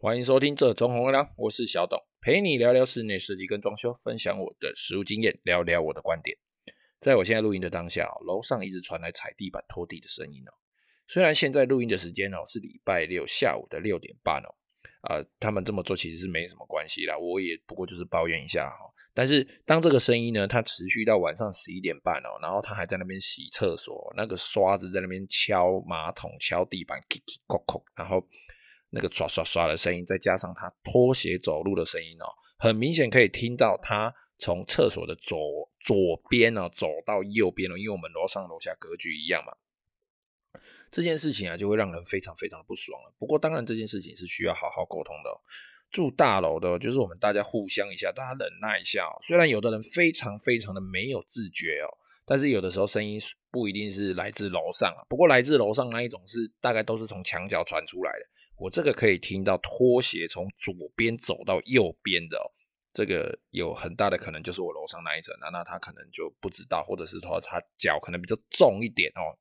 欢迎收听这装红亮，我是小董，陪你聊聊室内设计跟装修，分享我的实务经验，聊聊我的观点。在我现在录音的当下，楼上一直传来踩地板拖地的声音哦。虽然现在录音的时间哦是礼拜六下午的六点半哦，啊，他们这么做其实是没什么关系啦，我也不过就是抱怨一下哈。但是当这个声音呢，它持续到晚上十一点半哦，然后他还在那边洗厕所，那个刷子在那边敲马桶、敲地板，叽叽咕咕，然后。那个刷刷刷的声音，再加上他拖鞋走路的声音哦，很明显可以听到他从厕所的左左边哦走到右边哦，因为我们楼上楼下格局一样嘛。这件事情啊，就会让人非常非常的不爽了。不过当然这件事情是需要好好沟通的哦。住大楼的，就是我们大家互相一下，大家忍耐一下哦。虽然有的人非常非常的没有自觉哦，但是有的时候声音不一定是来自楼上啊。不过来自楼上那一种是大概都是从墙角传出来的。我这个可以听到拖鞋从左边走到右边的哦，这个有很大的可能就是我楼上那一层，那那他可能就不知道，或者是说他脚可能比较重一点哦，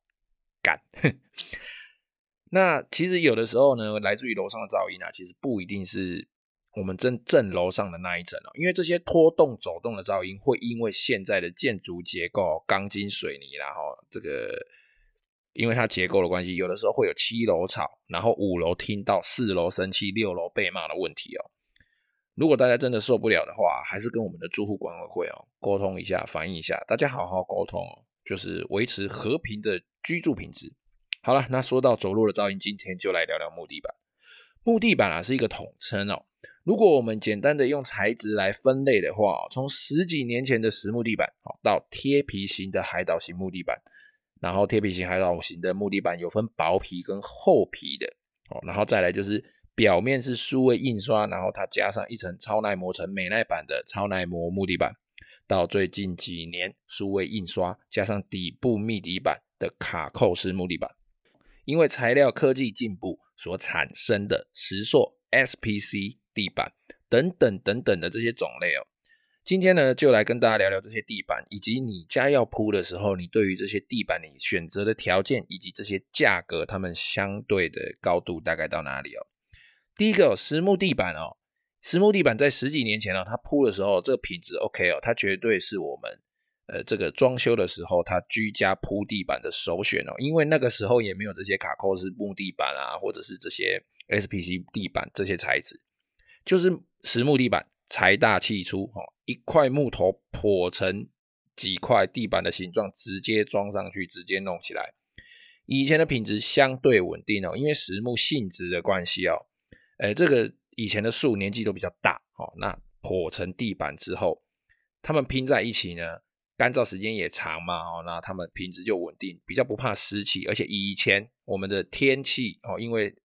干。那其实有的时候呢，来自于楼上的噪音啊，其实不一定是我们正正楼上的那一层哦，因为这些拖动走动的噪音会因为现在的建筑结构，钢筋水泥然后这个。因为它结构的关系，有的时候会有七楼吵，然后五楼听到，四楼生气，六楼被骂的问题哦。如果大家真的受不了的话，还是跟我们的住户管委会哦沟通一下，反映一下，大家好好沟通哦，就是维持和平的居住品质。好了，那说到走路的噪音，今天就来聊聊木地板。木地板啊是一个统称哦。如果我们简单的用材质来分类的话，从十几年前的实木地板，好到贴皮型的海岛型木地板。然后贴皮型海岛型的木地板有分薄皮跟厚皮的哦，然后再来就是表面是数位印刷，然后它加上一层超耐磨层美耐板的超耐磨木地板，到最近几年数位印刷加上底部密底板的卡扣式木地板，因为材料科技进步所产生的石塑 SPC 地板等等等等的这些种类哦。今天呢，就来跟大家聊聊这些地板，以及你家要铺的时候，你对于这些地板你选择的条件，以及这些价格，它们相对的高度大概到哪里哦？第一个哦，实木地板哦，实木地板在十几年前哦，它铺的时候，这个品质 OK 哦，它绝对是我们呃这个装修的时候，它居家铺地板的首选哦，因为那个时候也没有这些卡扣式木地板啊，或者是这些 SPC 地板这些材质，就是实木地板。财大气粗哦，一块木头剖成几块地板的形状，直接装上去，直接弄起来。以前的品质相对稳定哦，因为实木性质的关系哦，诶，这个以前的树年纪都比较大哦，那剖成地板之后，它们拼在一起呢，干燥时间也长嘛哦，那它们品质就稳定，比较不怕湿气，而且以前我们的天气哦，因为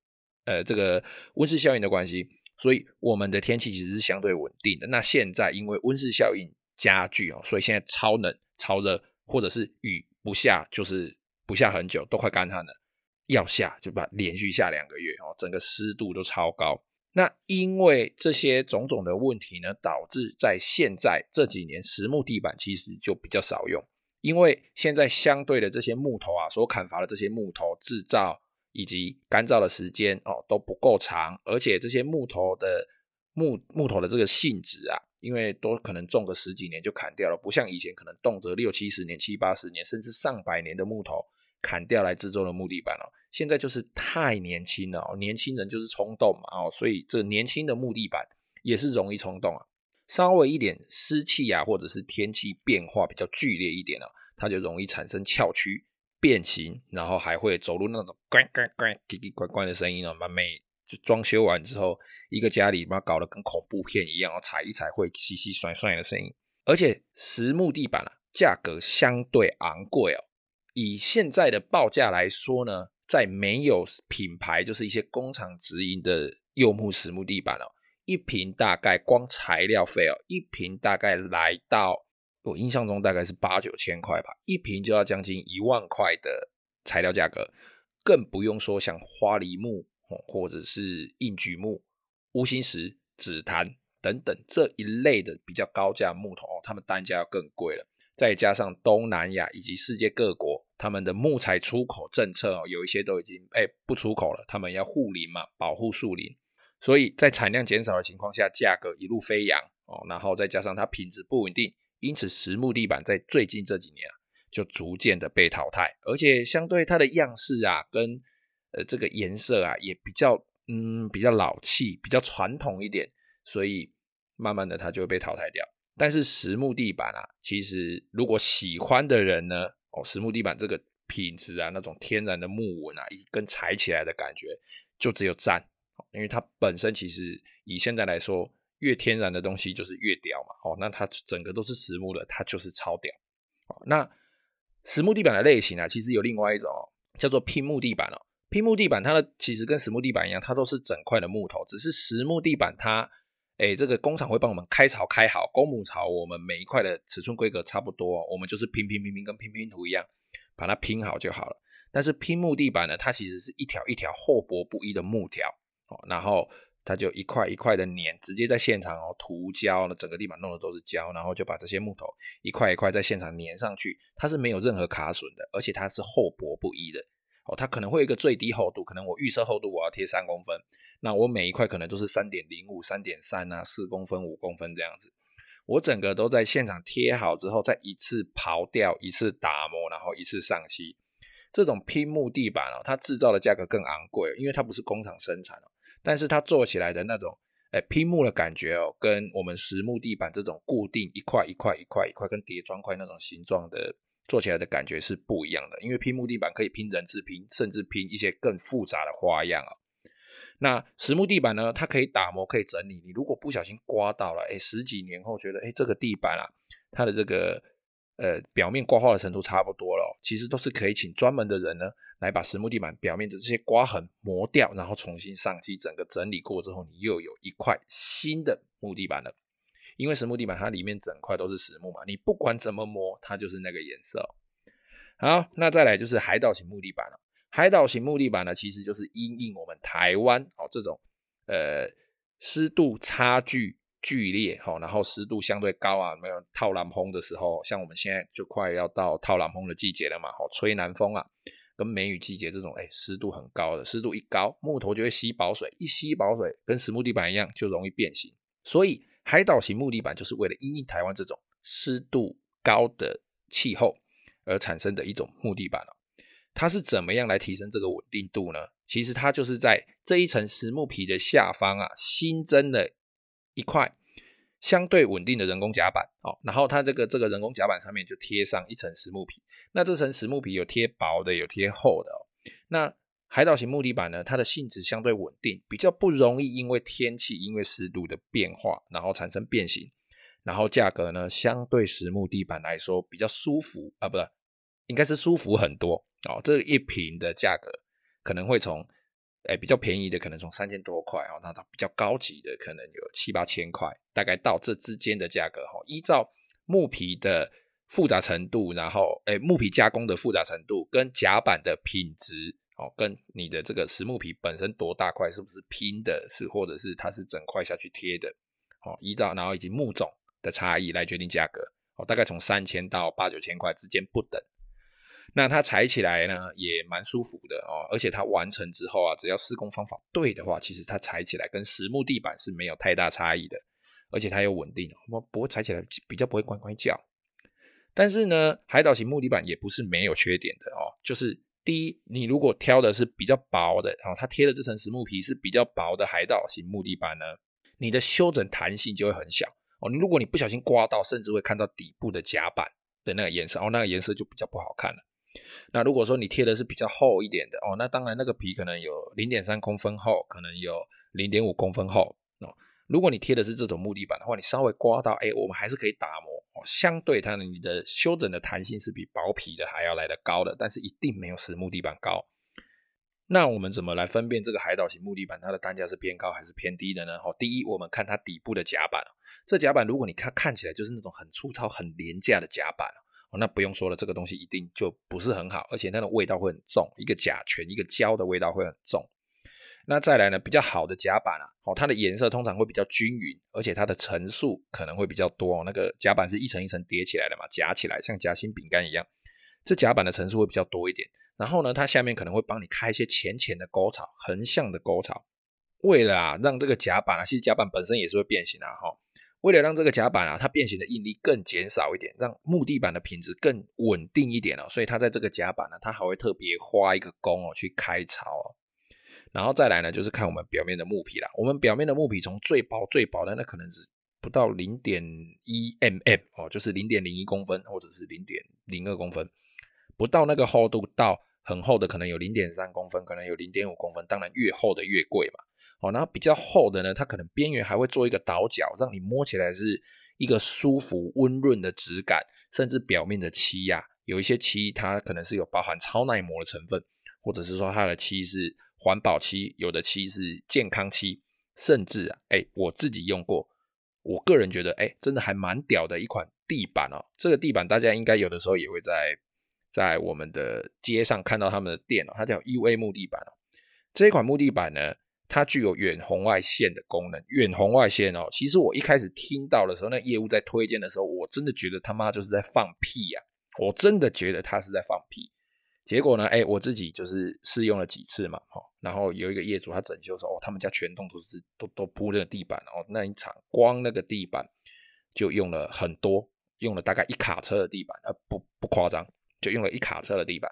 呃这个温室效应的关系。所以我们的天气其实是相对稳定的。那现在因为温室效应加剧哦，所以现在超冷、超热，或者是雨不下，就是不下很久，都快干旱了。要下就把连续下两个月哦，整个湿度都超高。那因为这些种种的问题呢，导致在现在这几年实木地板其实就比较少用，因为现在相对的这些木头啊，所砍伐的这些木头制造。以及干燥的时间哦都不够长，而且这些木头的木木头的这个性质啊，因为都可能种个十几年就砍掉了，不像以前可能动辄六七十年、七八十年，甚至上百年的木头砍掉来制作的木地板哦，现在就是太年轻了哦，年轻人就是冲动嘛哦，所以这年轻的木地板也是容易冲动啊，稍微一点湿气啊，或者是天气变化比较剧烈一点哦，它就容易产生翘曲。变形，然后还会走路那种呱呱呱、奇奇怪怪的声音哦。蛮美，就装修完之后，一个家里把它搞得跟恐怖片一样哦，踩一踩会窸窸窣窣的声音。而且实木地板啊，价格相对昂贵哦。以现在的报价来说呢，在没有品牌，就是一些工厂直营的柚木实木地板哦，一坪大概光材料费哦，一坪大概来到。我印象中大概是八九千块吧，一瓶就要将近一万块的材料价格，更不用说像花梨木或者是硬榉木、乌心石、紫檀等等这一类的比较高价木头，它们单价要更贵了。再加上东南亚以及世界各国，他们的木材出口政策哦，有一些都已经哎不出口了，他们要护林嘛，保护树林，所以在产量减少的情况下，价格一路飞扬哦，然后再加上它品质不稳定，因此实木地板在最近这几年啊，就逐渐的被淘汰，而且相对它的样式啊，跟呃这个颜色啊，也比较嗯比较老气，比较传统一点，所以慢慢的它就会被淘汰掉。但是实木地板啊，其实如果喜欢的人呢，哦，实木地板这个品质啊，那种天然的木纹啊，一根踩起来的感觉，就只有赞。因为它本身其实以现在来说，越天然的东西就是越屌嘛。哦，那它整个都是实木的，它就是超屌。哦，那实木地板的类型啊，其实有另外一种，叫做拼木地板哦。拼木地板它的其实跟实木地板一样，它都是整块的木头，只是实木地板它，哎，这个工厂会帮我们开槽开好，公母槽我们每一块的尺寸规格差不多，我们就是拼拼拼拼，跟拼拼图一样，把它拼好就好了。但是拼木地板呢，它其实是一条一条厚薄不一的木条。哦然后它就一块一块的粘，直接在现场哦涂胶，那整个地板弄的都是胶，然后就把这些木头一块一块在现场粘上去，它是没有任何卡损的，而且它是厚薄不一的。哦，它可能会有一个最低厚度，可能我预设厚度我要贴三公分，那我每一块可能都是三点零五、三点三啊、四公分、五公分这样子，我整个都在现场贴好之后，再一次刨掉，一次打磨，然后一次上漆，这种拼木地板哦，它制造的价格更昂贵，因为它不是工厂生产哦。但是它做起来的那种，诶、欸，拼木的感觉哦，跟我们实木地板这种固定一块一块一块一块跟叠砖块那种形状的做起来的感觉是不一样的。因为拼木地板可以拼人字拼，甚至拼一些更复杂的花样啊。那实木地板呢，它可以打磨，可以整理。你如果不小心刮到了，诶、欸，十几年后觉得，诶、欸，这个地板啊，它的这个。呃，表面刮花的程度差不多了，其实都是可以请专门的人呢，来把实木地板表面的这些刮痕磨掉，然后重新上漆，整个整理过之后，你又有一块新的木地板了。因为实木地板它里面整块都是实木嘛，你不管怎么磨，它就是那个颜色。好，那再来就是海岛型木地板了。海岛型木地板呢，其实就是因应我们台湾哦这种呃湿度差距。剧烈哈，然后湿度相对高啊，没有套南风的时候，像我们现在就快要到套南风的季节了嘛，好吹南风啊，跟梅雨季节这种，哎，湿度很高的，湿度一高，木头就会吸饱水，一吸饱水，跟实木地板一样，就容易变形。所以海岛型木地板就是为了因应台湾这种湿度高的气候而产生的一种木地板哦。它是怎么样来提升这个稳定度呢？其实它就是在这一层实木皮的下方啊，新增了。一块相对稳定的人工甲板哦，然后它这个这个人工甲板上面就贴上一层实木皮。那这层实木皮有贴薄的，有贴厚的哦。那海岛型木地板呢，它的性质相对稳定，比较不容易因为天气、因为湿度的变化，然后产生变形。然后价格呢，相对实木地板来说比较舒服啊，不是，应该是舒服很多哦。这一坪的价格可能会从。哎，比较便宜的可能从三千多块哦，那它比较高级的可能有七八千块，大概到这之间的价格哈。依照木皮的复杂程度，然后哎，木皮加工的复杂程度跟甲板的品质哦，跟你的这个实木皮本身多大块，是不是拼的，是或者是它是整块下去贴的哦？依照然后以及木种的差异来决定价格哦，大概从三千到八九千块之间不等。那它踩起来呢，也蛮舒服的哦，而且它完成之后啊，只要施工方法对的话，其实它踩起来跟实木地板是没有太大差异的，而且它又稳定，不不会踩起来比较不会乖乖叫。但是呢，海岛型木地板也不是没有缺点的哦，就是第一，你如果挑的是比较薄的，然后它贴的这层实木皮是比较薄的海岛型木地板呢，你的修整弹性就会很小哦。你如果你不小心刮到，甚至会看到底部的甲板的那个颜色哦，那个颜色就比较不好看了。那如果说你贴的是比较厚一点的哦，那当然那个皮可能有零点三公分厚，可能有零点五公分厚哦。如果你贴的是这种木地板的话，你稍微刮到，哎，我们还是可以打磨哦。相对它呢，你的修整的弹性是比薄皮的还要来得高的，但是一定没有实木地板高。那我们怎么来分辨这个海岛型木地板它的单价是偏高还是偏低的呢？哦，第一，我们看它底部的甲板，这甲板如果你看看起来就是那种很粗糙、很廉价的甲板。那不用说了，这个东西一定就不是很好，而且那种味道会很重，一个甲醛，一个胶的味道会很重。那再来呢，比较好的甲板啊，哦，它的颜色通常会比较均匀，而且它的层数可能会比较多。那个甲板是一层一层叠起来的嘛，夹起来像夹心饼干一样，这甲板的层数会比较多一点。然后呢，它下面可能会帮你开一些浅浅的沟槽，横向的沟槽。为了啊让这个甲板啊，其实甲板本身也是会变形啊，哈。为了让这个甲板啊，它变形的应力更减少一点，让木地板的品质更稳定一点哦，所以它在这个甲板呢，它还会特别花一个工哦去开槽哦。然后再来呢，就是看我们表面的木皮啦。我们表面的木皮从最薄最薄的那可能是不到零点一 mm 哦，就是零点零一公分或者是零点零二公分，不到那个厚度到很厚的可能有零点三公分，可能有零点五公分，当然越厚的越贵嘛。哦，然后比较厚的呢，它可能边缘还会做一个倒角，让你摸起来是一个舒服温润的质感，甚至表面的漆呀、有一些漆它可能是有包含超耐磨的成分，或者是说它的漆是环保漆，有的漆是健康漆，甚至啊，哎，我自己用过，我个人觉得，哎，真的还蛮屌的一款地板哦。这个地板大家应该有的时候也会在在我们的街上看到他们的店哦，它叫 UA 木地板哦。这一款木地板呢。它具有远红外线的功能，远红外线哦。其实我一开始听到的时候，那业务在推荐的时候，我真的觉得他妈就是在放屁呀！我真的觉得他是在放屁。结果呢，哎，我自己就是试用了几次嘛，哈。然后有一个业主他整修说，哦，他们家全栋都是都都铺那个地板哦，那一场光那个地板就用了很多，用了大概一卡车的地板，呃，不不夸张，就用了一卡车的地板。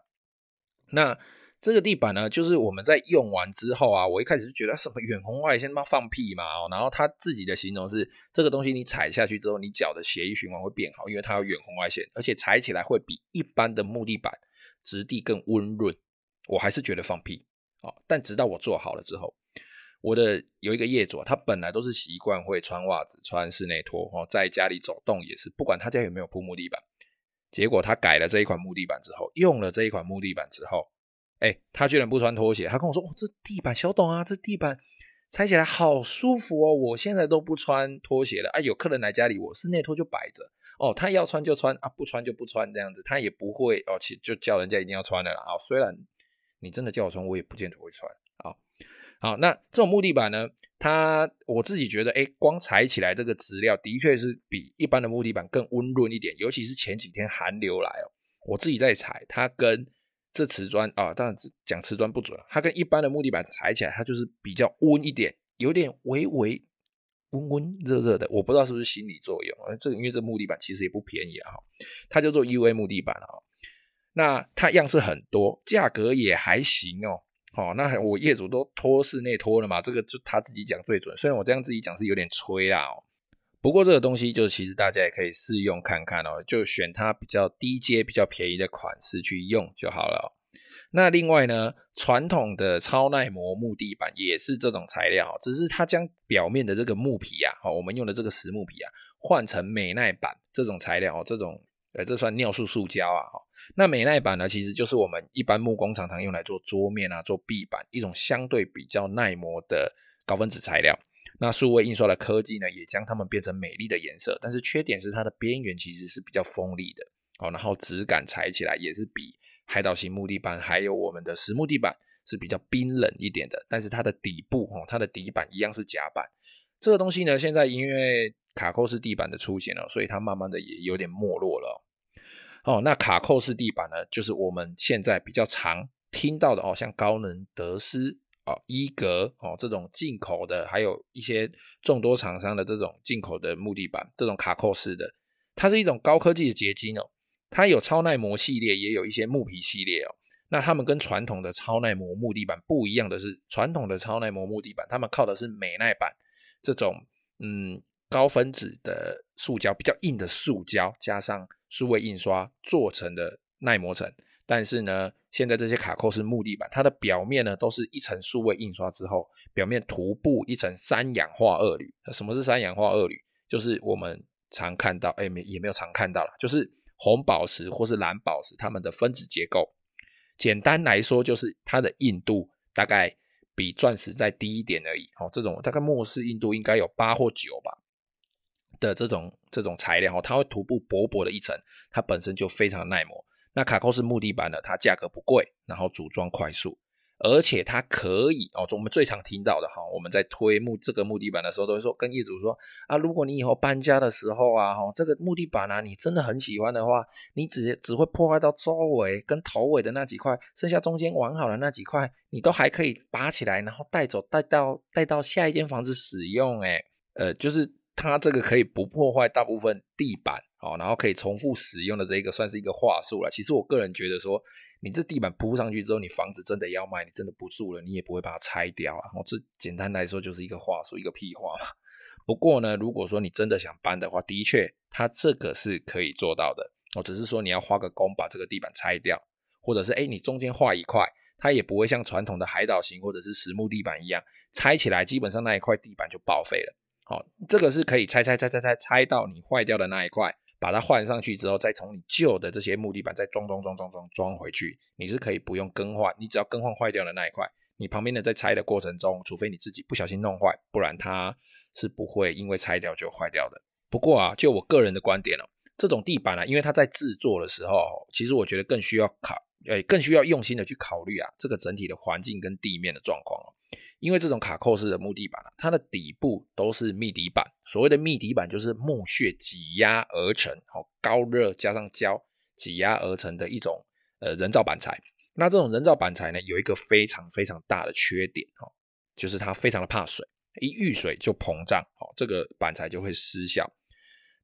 那。这个地板呢，就是我们在用完之后啊，我一开始就觉得什么远红外线他妈放屁嘛哦，然后他自己的形容是这个东西你踩下去之后，你脚的血液循环会变好，因为它有远红外线，而且踩起来会比一般的木地板质地更温润。我还是觉得放屁哦，但直到我做好了之后，我的有一个业主，他本来都是习惯会穿袜子、穿室内拖哦，在家里走动也是，不管他家有没有铺木地板，结果他改了这一款木地板之后，用了这一款木地板之后。哎、他居然不穿拖鞋，他跟我说：“哦，这地板小董啊，这地板踩起来好舒服哦，我现在都不穿拖鞋了。啊，有客人来家里，我室内拖就摆着哦，他要穿就穿啊，不穿就不穿这样子，他也不会哦，其就叫人家一定要穿的啦。啊，虽然你真的叫我穿，我也不见得会穿。好，好，那这种木地板呢，它我自己觉得，哎、光踩起来这个质料的确是比一般的木地板更温润一点，尤其是前几天寒流来哦，我自己在踩，它跟。这瓷砖啊，当然讲瓷砖不准，它跟一般的木地板踩起来，它就是比较温一点，有点微微温温热热的。我不知道是不是心理作用，这个因为这木地板其实也不便宜啊，它叫做 UA 木地板啊。那它样式很多，价格也还行哦。哦，那我业主都拖室内拖了嘛，这个就他自己讲最准。虽然我这样自己讲是有点吹啦哦。不过这个东西就其实大家也可以试用看看哦，就选它比较低阶、比较便宜的款式去用就好了。那另外呢，传统的超耐磨木地板也是这种材料，只是它将表面的这个木皮啊，我们用的这个实木皮啊，换成美耐板这种材料，这种呃，这算尿素塑胶啊。那美耐板呢，其实就是我们一般木工常常用来做桌面啊、做壁板一种相对比较耐磨的高分子材料。那数位印刷的科技呢，也将它们变成美丽的颜色，但是缺点是它的边缘其实是比较锋利的哦，然后质感踩起来也是比海岛型木地板还有我们的实木地板是比较冰冷一点的，但是它的底部哦，它的底板一样是夹板。这个东西呢，现在因为卡扣式地板的出现了，所以它慢慢的也有点没落了哦。那卡扣式地板呢，就是我们现在比较常听到的哦，像高能、德斯。哦，伊格哦，这种进口的，还有一些众多厂商的这种进口的木地板，这种卡扣式的，它是一种高科技的结晶哦。它有超耐磨系列，也有一些木皮系列哦。那它们跟传统的超耐磨木地板不一样的是，传统的超耐磨木地板，它们靠的是美耐板这种嗯高分子的塑胶，比较硬的塑胶，加上数位印刷做成的耐磨层。但是呢，现在这些卡扣式木地板，它的表面呢都是一层数位印刷之后，表面涂布一层三氧化二铝。什么是三氧化二铝？就是我们常看到，哎，没也没有常看到了，就是红宝石或是蓝宝石它们的分子结构。简单来说，就是它的硬度大概比钻石再低一点而已。哦，这种大概末世硬度应该有八或九吧的这种这种材料哦，它会涂布薄薄的一层，它本身就非常耐磨。那卡扣是木地板的，它价格不贵，然后组装快速，而且它可以哦，我们最常听到的哈，我们在推木这个木地板的时候，都会说跟业主说啊，如果你以后搬家的时候啊，哈，这个木地板啊，你真的很喜欢的话，你只只会破坏到周围跟头尾的那几块，剩下中间完好的那几块，你都还可以拔起来，然后带走，带到带到下一间房子使用，哎，呃，就是它这个可以不破坏大部分地板，哦，然后可以重复使用的这个算是一个话术了。其实我个人觉得说。你这地板铺上去之后，你房子真的要卖，你真的不住了，你也不会把它拆掉啊。我这简单来说就是一个话术，一个屁话嘛。不过呢，如果说你真的想搬的话，的确，它这个是可以做到的。我只是说你要花个工把这个地板拆掉，或者是诶，你中间画一块，它也不会像传统的海岛型或者是实木地板一样，拆起来基本上那一块地板就报废了。好，这个是可以拆拆拆拆拆拆到你坏掉的那一块。把它换上去之后，再从你旧的这些木地板再装装装装装装回去，你是可以不用更换，你只要更换坏掉的那一块，你旁边的在拆的过程中，除非你自己不小心弄坏，不然它是不会因为拆掉就坏掉的。不过啊，就我个人的观点哦，这种地板啊，因为它在制作的时候，其实我觉得更需要考，诶，更需要用心的去考虑啊，这个整体的环境跟地面的状况哦。因为这种卡扣式的木地板啊，它的底部都是密底板。所谓的密底板就是木屑挤压而成，哦，高热加上胶挤压而成的一种呃人造板材。那这种人造板材呢，有一个非常非常大的缺点哦，就是它非常的怕水，一遇水就膨胀，哦，这个板材就会失效。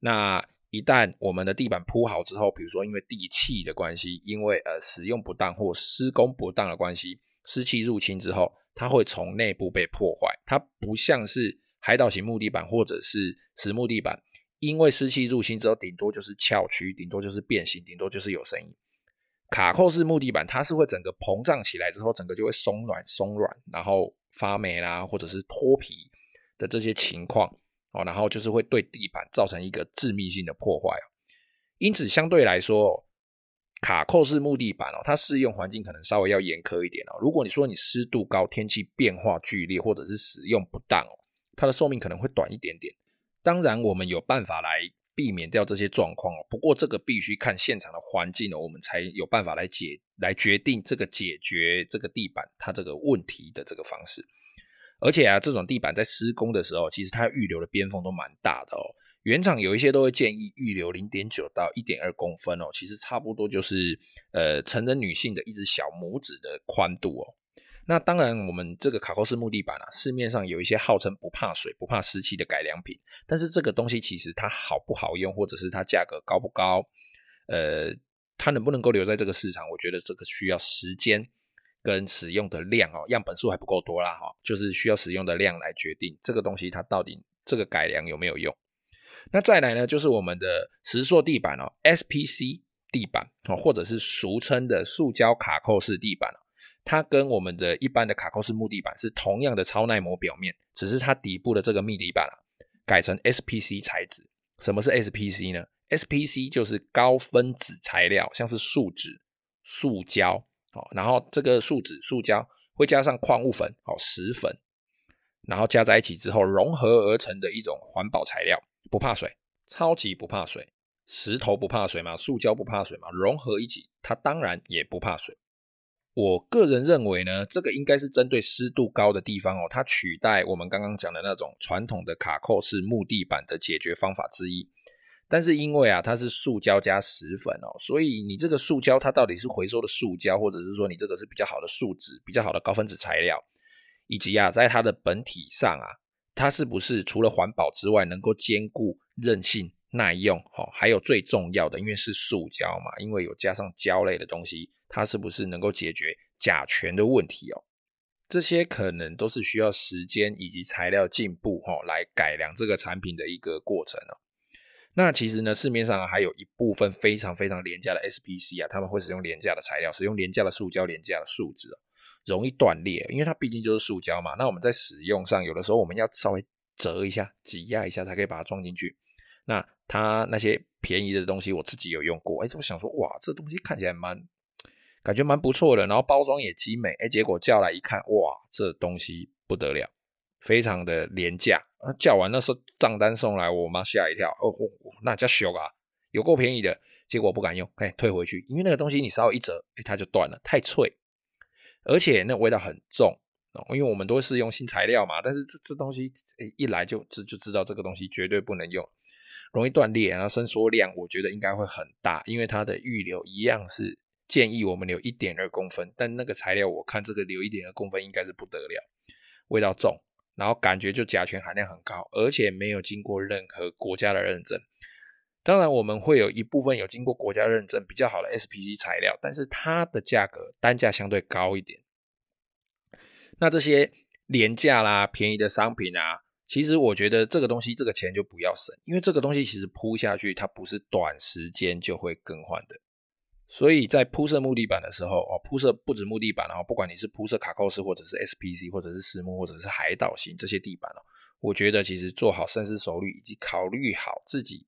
那一旦我们的地板铺好之后，比如说因为地气的关系，因为呃使用不当或施工不当的关系，湿气入侵之后。它会从内部被破坏，它不像是海岛型木地板或者是实木地板，因为湿气入侵之后，顶多就是翘曲，顶多就是变形，顶多就是有声音。卡扣式木地板，它是会整个膨胀起来之后，整个就会松软松软，然后发霉啦，或者是脱皮的这些情况哦，然后就是会对地板造成一个致密性的破坏。因此，相对来说。卡扣式木地板哦，它适用环境可能稍微要严苛一点哦。如果你说你湿度高、天气变化剧烈，或者是使用不当哦，它的寿命可能会短一点点。当然，我们有办法来避免掉这些状况哦。不过这个必须看现场的环境哦，我们才有办法来解来决定这个解决这个地板它这个问题的这个方式。而且啊，这种地板在施工的时候，其实它预留的边缝都蛮大的哦。原厂有一些都会建议预留零点九到一点二公分哦，其实差不多就是呃成人女性的一只小拇指的宽度哦。那当然，我们这个卡扣式木地板啊，市面上有一些号称不怕水、不怕湿气的改良品，但是这个东西其实它好不好用，或者是它价格高不高，呃，它能不能够留在这个市场，我觉得这个需要时间跟使用的量哦，样本数还不够多啦哈，就是需要使用的量来决定这个东西它到底这个改良有没有用。那再来呢，就是我们的石塑地板哦，SPC 地板哦，或者是俗称的塑胶卡扣式地板哦，它跟我们的一般的卡扣式木地板是同样的超耐磨表面，只是它底部的这个密底板啊，改成 SPC 材质。什么是 SPC 呢？SPC 就是高分子材料，像是树脂、塑胶哦，然后这个树脂、塑胶会加上矿物粉哦，石粉，然后加在一起之后融合而成的一种环保材料。不怕水，超级不怕水。石头不怕水嘛，塑胶不怕水嘛，融合一起，它当然也不怕水。我个人认为呢，这个应该是针对湿度高的地方哦，它取代我们刚刚讲的那种传统的卡扣式木地板的解决方法之一。但是因为啊，它是塑胶加石粉哦，所以你这个塑胶它到底是回收的塑胶，或者是说你这个是比较好的树脂、比较好的高分子材料，以及啊，在它的本体上啊。它是不是除了环保之外，能够兼顾韧性、耐用？哦，还有最重要的，因为是塑胶嘛，因为有加上胶类的东西，它是不是能够解决甲醛的问题哦？这些可能都是需要时间以及材料进步哦，来改良这个产品的一个过程哦。那其实呢，市面上还有一部分非常非常廉价的 SPC 啊，他们会使用廉价的材料，使用廉价的塑胶、廉价的树脂。容易断裂，因为它毕竟就是塑胶嘛。那我们在使用上，有的时候我们要稍微折一下、挤压一下，才可以把它装进去。那它那些便宜的东西，我自己有用过。哎，我想说，哇，这东西看起来蛮，感觉蛮不错的，然后包装也精美。哎，结果叫来一看，哇，这东西不得了，非常的廉价。那叫完那时候账单送来，我妈吓一跳。哦，那叫修啊，有够便宜的。结果不敢用，哎，退回去，因为那个东西你稍微一折，哎，它就断了，太脆。而且那味道很重。因为我们都是用新材料嘛，但是这这东西哎一来就就就知道这个东西绝对不能用，容易断裂，然后伸缩量我觉得应该会很大，因为它的预留一样是建议我们留一点二公分，但那个材料我看这个留一点二公分应该是不得了，味道重，然后感觉就甲醛含量很高，而且没有经过任何国家的认证。当然我们会有一部分有经过国家认证比较好的 SPC 材料，但是它的价格单价相对高一点。那这些廉价啦、便宜的商品啊，其实我觉得这个东西这个钱就不要省，因为这个东西其实铺下去它不是短时间就会更换的。所以在铺设木地板的时候哦，铺设不止木地板哦，不管你是铺设卡扣式或者是 SPC 或者是实木或者是海岛型这些地板哦，我觉得其实做好深思熟虑以及考虑好自己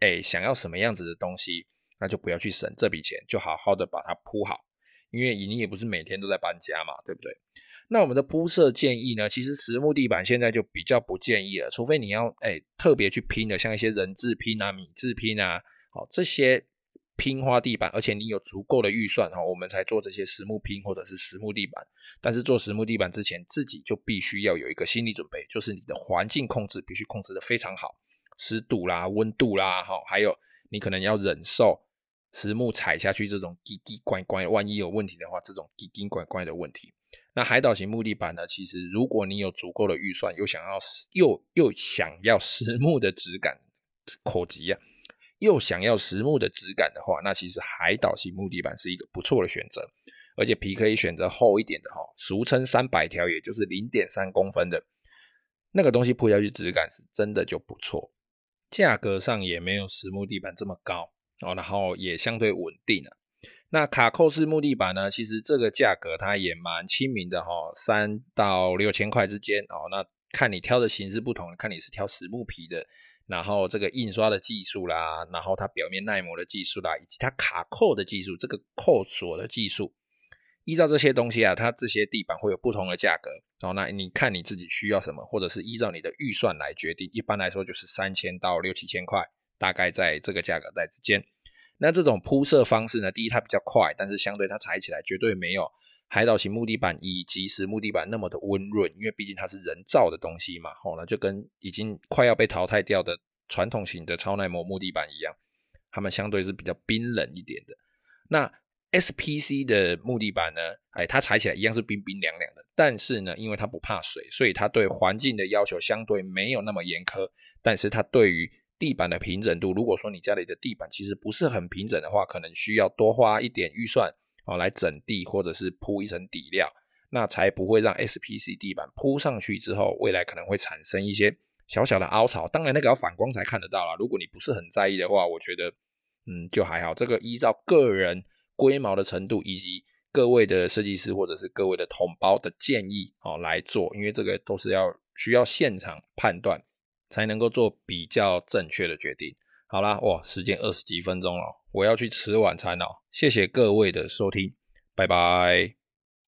诶想要什么样子的东西，那就不要去省这笔钱，就好好的把它铺好，因为你也不是每天都在搬家嘛，对不对？那我们的铺设建议呢？其实实木地板现在就比较不建议了，除非你要哎、特别去拼的，像一些人字拼啊、米字拼啊，好这些拼花地板，而且你有足够的预算哈，我们才做这些实木拼或者是实木地板。但是做实木地板之前，自己就必须要有一个心理准备，就是你的环境控制必须控制得非常好，湿度啦、温度啦，哈，还有你可能要忍受实木踩下去这种奇奇怪怪，万一有问题的话，这种奇奇怪怪的问题。那海岛型木地板呢？其实如果你有足够的预算，又想要又又想要实木的质感，口急啊，又想要实木的质感的话，那其实海岛型木地板是一个不错的选择，而且皮可以选择厚一点的哈，俗称三百条，也就是零点三公分的那个东西铺下去，质感是真的就不错，价格上也没有实木地板这么高哦，然后也相对稳定啊。那卡扣式木地板呢？其实这个价格它也蛮亲民的哈，三到六千块之间哦。那看你挑的形式不同，看你是挑实木皮的，然后这个印刷的技术啦，然后它表面耐磨的技术啦，以及它卡扣的技术，这个扣锁的技术，依照这些东西啊，它这些地板会有不同的价格然哦。那你看你自己需要什么，或者是依照你的预算来决定。一般来说就是三千到六七千块，大概在这个价格带之间。那这种铺设方式呢，第一它比较快，但是相对它踩起来绝对没有海岛型木地板以及实木地板那么的温润，因为毕竟它是人造的东西嘛，吼，那就跟已经快要被淘汰掉的传统型的超耐磨木地板一样，它们相对是比较冰冷一点的。那 SPC 的木地板呢，哎，它踩起来一样是冰冰凉凉的，但是呢，因为它不怕水，所以它对环境的要求相对没有那么严苛，但是它对于地板的平整度，如果说你家里的地板其实不是很平整的话，可能需要多花一点预算哦，来整地或者是铺一层底料，那才不会让 SPC 地板铺上去之后，未来可能会产生一些小小的凹槽。当然那个要反光才看得到啦。如果你不是很在意的话，我觉得嗯就还好。这个依照个人龟毛的程度以及各位的设计师或者是各位的同胞的建议哦来做，因为这个都是要需要现场判断。才能够做比较正确的决定。好啦，哇，时间二十几分钟了，我要去吃晚餐了。谢谢各位的收听，拜拜。